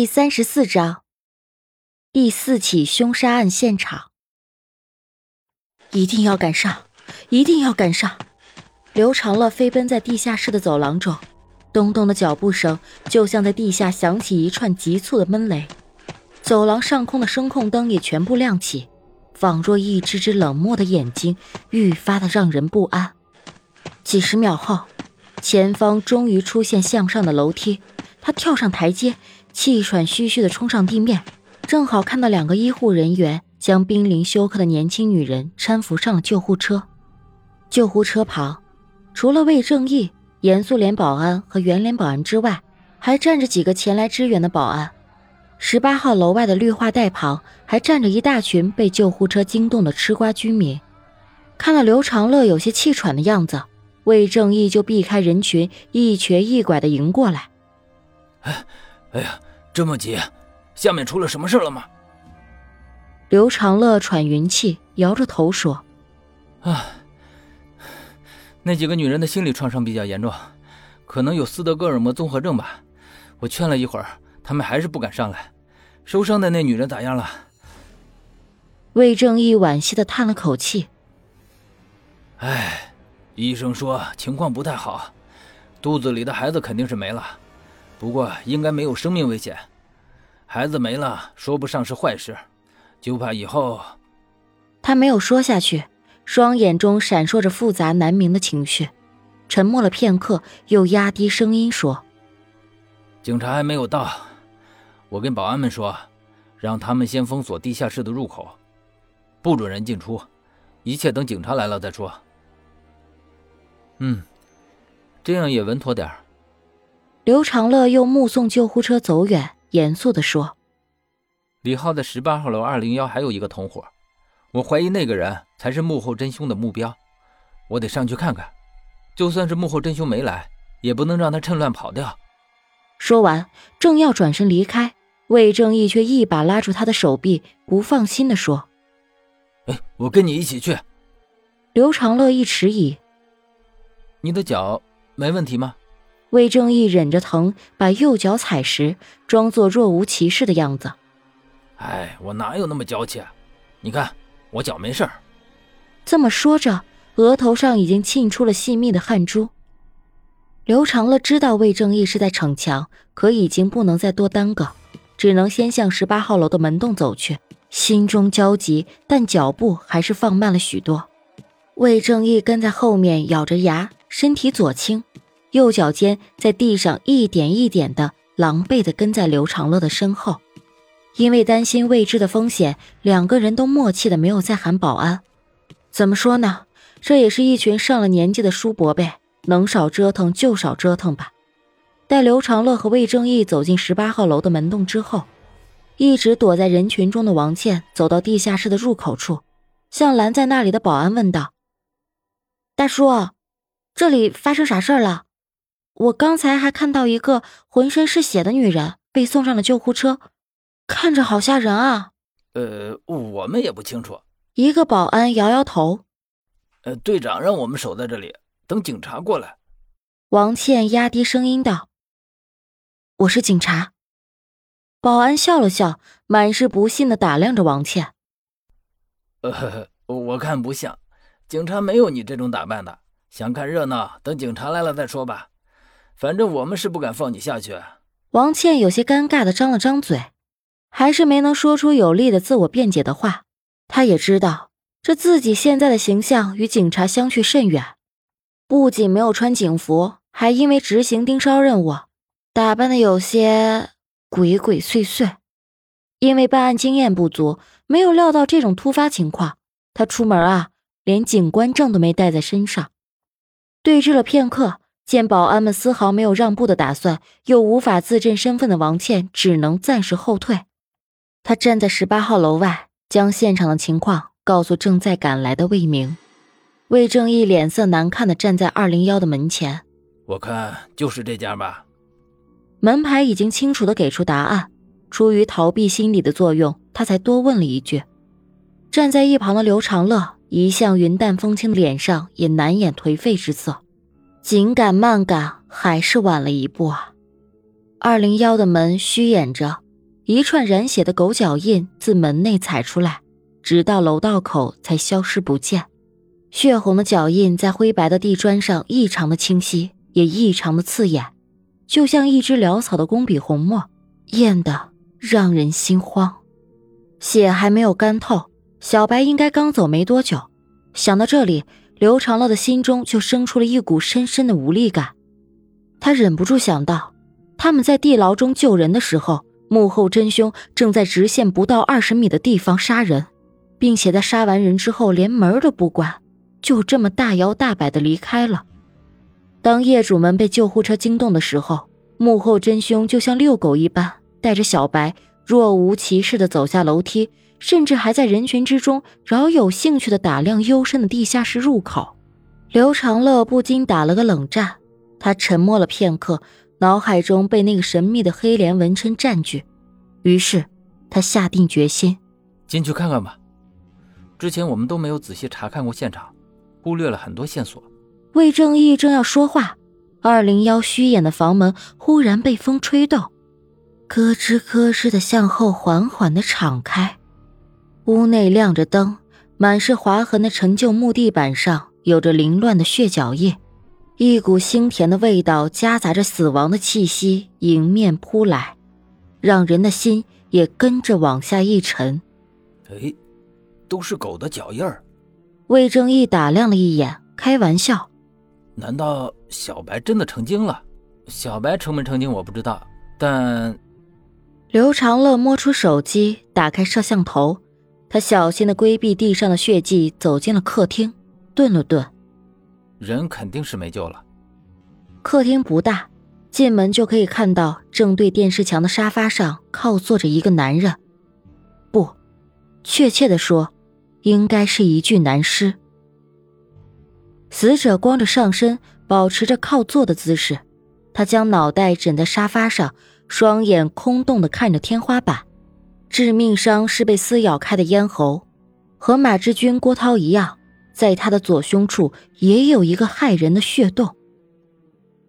第三十四章，第四起凶杀案现场，一定要赶上，一定要赶上！刘长乐飞奔在地下室的走廊中，咚咚的脚步声就像在地下响起一串急促的闷雷。走廊上空的声控灯也全部亮起，仿若一只只冷漠的眼睛，愈发的让人不安。几十秒后，前方终于出现向上的楼梯，他跳上台阶。气喘吁吁地冲上地面，正好看到两个医护人员将濒临休克的年轻女人搀扶上了救护车。救护车旁，除了魏正义、严肃脸保安和圆脸保安之外，还站着几个前来支援的保安。十八号楼外的绿化带旁，还站着一大群被救护车惊动的吃瓜居民。看到刘长乐有些气喘的样子，魏正义就避开人群，一瘸一拐地迎过来。哎。哎呀，这么急，下面出了什么事了吗？刘长乐喘匀气，摇着头说：“啊，那几个女人的心理创伤比较严重，可能有斯德哥尔摩综合症吧。我劝了一会儿，他们还是不敢上来。受伤的那女人咋样了？”魏正义惋惜的叹了口气：“哎，医生说情况不太好，肚子里的孩子肯定是没了。”不过应该没有生命危险，孩子没了说不上是坏事，就怕以后。他没有说下去，双眼中闪烁着复杂难明的情绪，沉默了片刻，又压低声音说：“警察还没有到，我跟保安们说，让他们先封锁地下室的入口，不准人进出，一切等警察来了再说。”嗯，这样也稳妥点儿。刘长乐又目送救护车走远，严肃地说：“李浩在十八号楼二零幺还有一个同伙，我怀疑那个人才是幕后真凶的目标，我得上去看看。就算是幕后真凶没来，也不能让他趁乱跑掉。”说完，正要转身离开，魏正义却一把拉住他的手臂，不放心地说：“哎，我跟你一起去。”刘长乐一迟疑：“你的脚没问题吗？”魏正义忍着疼，把右脚踩实，装作若无其事的样子。哎，我哪有那么娇气？你看，我脚没事儿。这么说着，额头上已经沁出了细密的汗珠。刘长乐知道魏正义是在逞强，可已经不能再多耽搁，只能先向十八号楼的门洞走去。心中焦急，但脚步还是放慢了许多。魏正义跟在后面，咬着牙，身体左倾。右脚尖在地上一点一点的狼狈的跟在刘长乐的身后，因为担心未知的风险，两个人都默契的没有再喊保安。怎么说呢？这也是一群上了年纪的叔伯辈，能少折腾就少折腾吧。待刘长乐和魏正义走进十八号楼的门洞之后，一直躲在人群中的王倩走到地下室的入口处，向拦在那里的保安问道：“大叔，这里发生啥事儿了？”我刚才还看到一个浑身是血的女人被送上了救护车，看着好吓人啊！呃，我们也不清楚。一个保安摇摇头。呃，队长让我们守在这里，等警察过来。王倩压低声音道：“我是警察。”保安笑了笑，满是不信的打量着王倩。呃，我看不像，警察没有你这种打扮的。想看热闹，等警察来了再说吧。反正我们是不敢放你下去。王倩有些尴尬的张了张嘴，还是没能说出有力的自我辩解的话。她也知道，这自己现在的形象与警察相去甚远，不仅没有穿警服，还因为执行盯梢任务，打扮的有些鬼鬼祟祟。因为办案经验不足，没有料到这种突发情况，她出门啊，连警官证都没带在身上。对峙了片刻。见保安们丝毫没有让步的打算，又无法自证身份的王倩只能暂时后退。她站在十八号楼外，将现场的情况告诉正在赶来的魏明。魏正义脸色难看的站在二零幺的门前，我看就是这家吧。门牌已经清楚的给出答案，出于逃避心理的作用，他才多问了一句。站在一旁的刘长乐一向云淡风轻的脸上也难掩颓废之色。紧赶慢赶，还是晚了一步啊！二零幺的门虚掩着，一串染血的狗脚印自门内踩出来，直到楼道口才消失不见。血红的脚印在灰白的地砖上异常的清晰，也异常的刺眼，就像一支潦草的工笔红墨，艳得让人心慌。血还没有干透，小白应该刚走没多久。想到这里，刘长乐的心中就生出了一股深深的无力感。他忍不住想到，他们在地牢中救人的时候，幕后真凶正在直线不到二十米的地方杀人，并且在杀完人之后连门都不关，就这么大摇大摆的离开了。当业主们被救护车惊动的时候，幕后真凶就像遛狗一般，带着小白若无其事的走下楼梯，甚至还在人群之中饶有兴趣的打量幽深的地下室入口。刘长乐不禁打了个冷战。他沉默了片刻，脑海中被那个神秘的黑莲纹身占据，于是他下定决心进去看看吧。之前我们都没有仔细查看过现场，忽略了很多线索。魏正义正要说话，二零幺虚掩的房门忽然被风吹动，咯吱咯吱的向后缓缓的敞开。屋内亮着灯，满是划痕的陈旧木地板上有着凌乱的血脚印。一股腥甜的味道夹杂着死亡的气息迎面扑来，让人的心也跟着往下一沉。哎，都是狗的脚印儿。魏正义打量了一眼，开玩笑：“难道小白真的成精了？小白成没成精我不知道，但……”刘长乐摸出手机，打开摄像头，他小心的规避地上的血迹，走进了客厅，顿了顿。人肯定是没救了。客厅不大，进门就可以看到正对电视墙的沙发上靠坐着一个男人，不，确切的说，应该是一具男尸。死者光着上身，保持着靠坐的姿势，他将脑袋枕在沙发上，双眼空洞的看着天花板。致命伤是被撕咬开的咽喉，和马志军、郭涛一样。在他的左胸处也有一个骇人的血洞，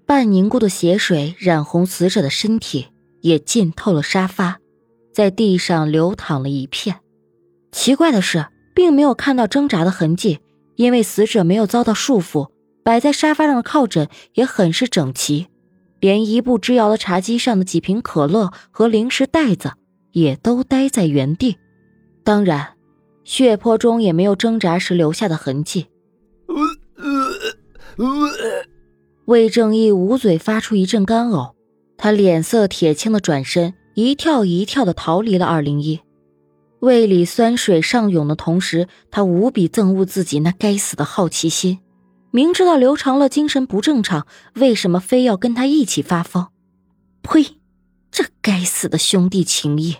半凝固的血水染红死者的身体，也浸透了沙发，在地上流淌了一片。奇怪的是，并没有看到挣扎的痕迹，因为死者没有遭到束缚，摆在沙发上的靠枕也很是整齐，连一步之遥的茶几上的几瓶可乐和零食袋子也都待在原地。当然。血泊中也没有挣扎时留下的痕迹。魏正义捂嘴发出一阵干呕，他脸色铁青的转身，一跳一跳的逃离了二零一。胃里酸水上涌的同时，他无比憎恶自己那该死的好奇心。明知道刘长乐精神不正常，为什么非要跟他一起发疯？呸！这该死的兄弟情谊！